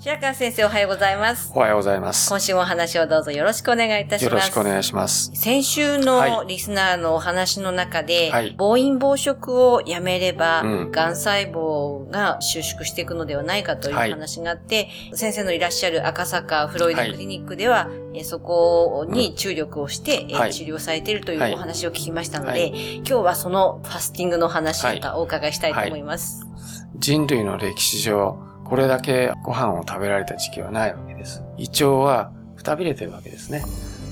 白川先生おはようございます。おはようございます。今週もお話をどうぞよろしくお願いいたします。よろしくお願いします。先週のリスナーのお話の中で、はい。暴飲暴食をやめれば、うん。がん細胞が収縮していくのではないかというはい。話があって、先生のいらっしゃる赤坂フロイデクリニックでは、えそこに注力をして、えはい。治療されているといはい。うお話を聞きましたので、はい。今日はそのファスティングの話またお伺いしたいと思います。人類の歴史上、これだけご飯を食べられた時期はないわけです。胃腸はくたびれてるわけですね。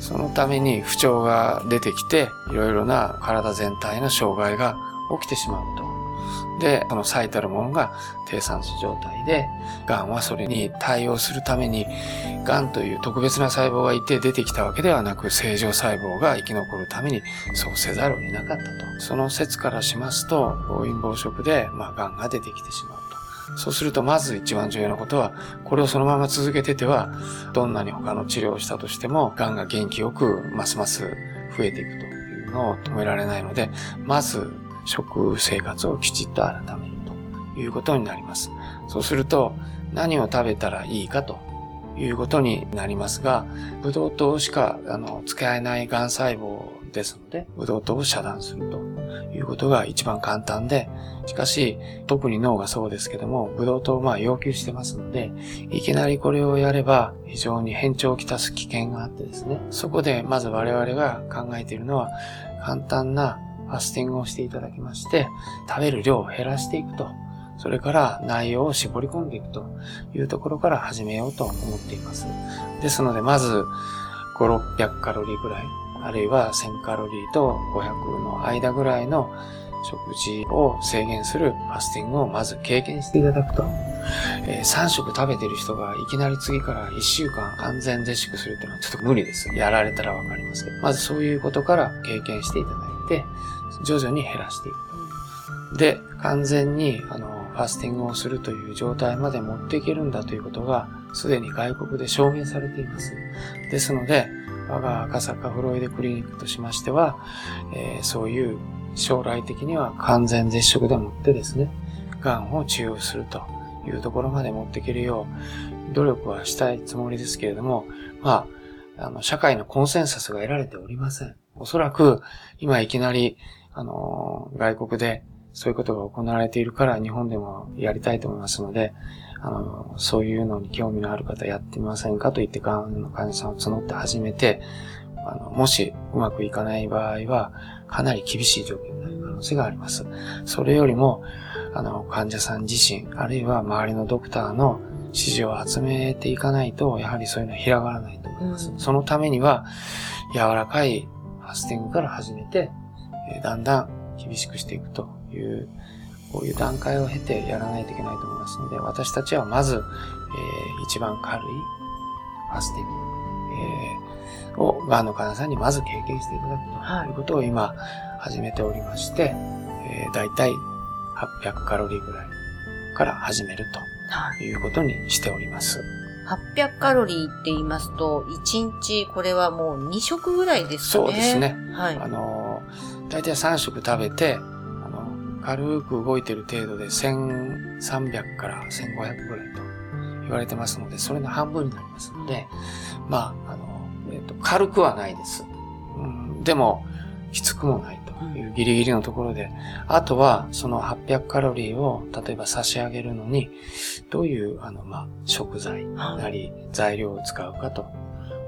そのために不調が出てきて、いろいろな体全体の障害が起きてしまうと。で、その最たるものが低酸素状態で、癌はそれに対応するために、癌という特別な細胞がいて出てきたわけではなく、正常細胞が生き残るためにそうせざるを得なかったと。その説からしますと、暴飲暴食で、まあ、癌が出てきてしまう。そうすると、まず一番重要なことは、これをそのまま続けてては、どんなに他の治療をしたとしても、癌が元気よく、ますます増えていくというのを止められないので、まず、食生活をきちっと改めるということになります。そうすると、何を食べたらいいかということになりますが、ブドウ糖しか、あの、使えない癌細胞ですので、ブドウ糖を遮断するということが一番簡単で、しかし、特に脳がそうですけども、ブドウ糖をまあ要求してますので、いきなりこれをやれば非常に変調をきたす危険があってですね、そこでまず我々が考えているのは、簡単なファスティングをしていただきまして、食べる量を減らしていくと。それから内容を絞り込んでいくというところから始めようと思っています。ですので、まず、5、600カロリーぐらい、あるいは1000カロリーと500の間ぐらいの食事を制限するファスティングをまず経験していただくと。えー3食食べてる人がいきなり次から1週間完全絶食するっていうのはちょっと無理です。やられたらわかりますけど。まずそういうことから経験していただいて、徐々に減らしていくと。で、完全に、あの、ファスティングをするという状態まで持っていけるんだということが、すでに外国で証明されています。ですので、我が赤坂フロイデクリニックとしましては、えーそういう将来的には完全絶食でもってですね、癌を治療するというところまで持っていけるよう、努力はしたいつもりですけれども、まあ、あの、社会のコンセンサスが得られておりません。おそらく、今いきなり、あの、外国でそういうことが行われているから日本でもやりたいと思いますので、あの、そういうのに興味のある方やってみませんかと言って、がんの患者さんを募って始めて、あの、もしうまくいかない場合は、かなり厳しい状況になる可能性があります。それよりも、あの、患者さん自身、あるいは周りのドクターの指示を集めていかないと、やはりそういうのは広がらないと思います。うんそのためには、柔らかいファスティングから始めて、えーだんだん厳しくしていくという、こういう段階を経てやらないといけないと思いますので、私たちはまず、えー一番軽いファスティング、えーを、がんの患者さんにまず経験していただくとはいいうことを今始めておりまして、えー、だいたい800カロリーぐらいから始めるはということにしております。800カロリーって言いますと、1日これはもう2食ぐらいですかね。そうですね。はい。あのー、だいたい3食食べて、軽く動いてる程度で1300から1500ぐらいと言われてますので、それの半分になりますので、まあ、あの、えっ、と、軽くはないです。うん、でも、きつくもないというギリギリのところで、あとは、その800カロリーを、例えば差し上げるのに、どういう、あの、まあ、食材なり、材料を使うかと。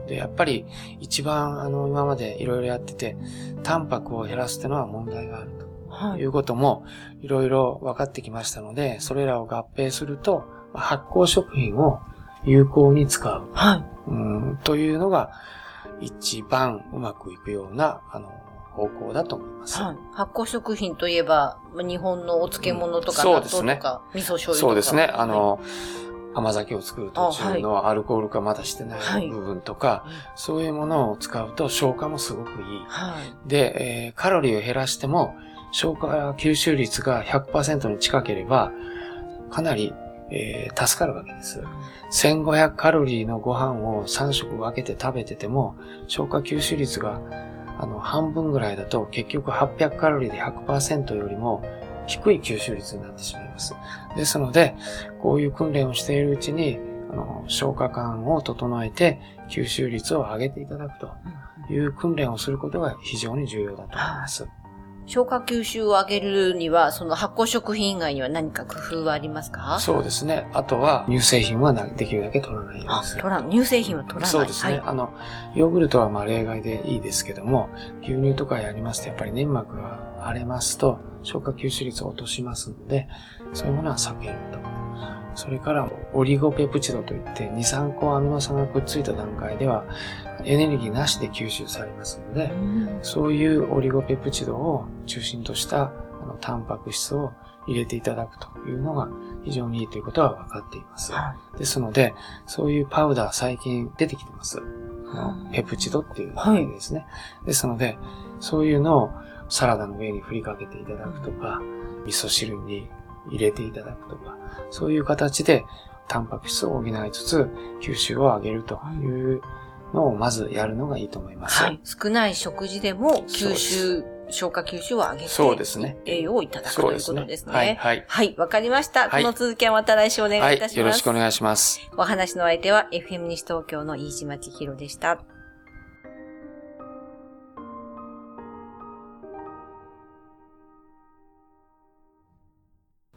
で、やっぱり、一番、あの、今までいろいろやってて、タンパクを減らすっていうのは問題があるいいうこともいろいろ分かってきましたので、それらを合併すると、発酵食品を有効に使う。はい。うん、というのが、一番うまくいくような、あの、方向だと思います。はい。発酵食品といえば、まあ日本のお漬物とか、納そうですね豆とか、味噌醤油とか。そうですね。あの、甘酒を作る途中あのアルコール化まだしてなはいい部分とか、そういうものを使うと消化もすごくいい。はい。で、えーカロリーを減らしても、消化吸収率が100%に近ければ、かなり、えー助かるわけです。1500カロリーのご飯を3食分けて食べてても、消化吸収率があの半分ぐらいだと結局800カロリーで100%よりも低い吸収率になってしまいます。ですので、こういう訓練をしているうちに、あの消化管を整えて吸収率を上げていただくという訓練をすることが非常に重要だと思います。消化吸収を上げるには、その発酵食品以外には何か工夫はありますか？そうですね。あとは乳製品はなできるだけ取らないようあにす、る。取らん、乳製品は取らない。そうですね。はい。あの、ヨーグルトはまあ例外でいいですけども、牛乳とかやりますとやっぱり粘膜が荒れますと消化吸収率を落としますので、そういうものは避けると。それから、オリゴペプチドといって、2、3個アミノ酸がくっついた段階では、エネルギーなしで吸収されますので、そういうオリゴペプチドを中心としたあのタンパク質を入れていただくというのが非常にいいということは分かっています。ですので、そういうパウダー最近出てきてます。あのペプチドっていう名前ですね。ですので、そういうのをサラダの上に振りかけていただくとか、味噌汁に入れていただくとか、そういう形でタンパク質を補いつつ吸収を上げるというのをまずやるのがいいと思います。はい。少ない食事でも吸収、消化吸収を上げて、そうですね。栄養をいただくということですね。はい、はい。はい、わかりました。はいこの続きはまた来週お願いいたします。よろしくお願いします。お話の相手は FM 西東京の飯島千尋でした。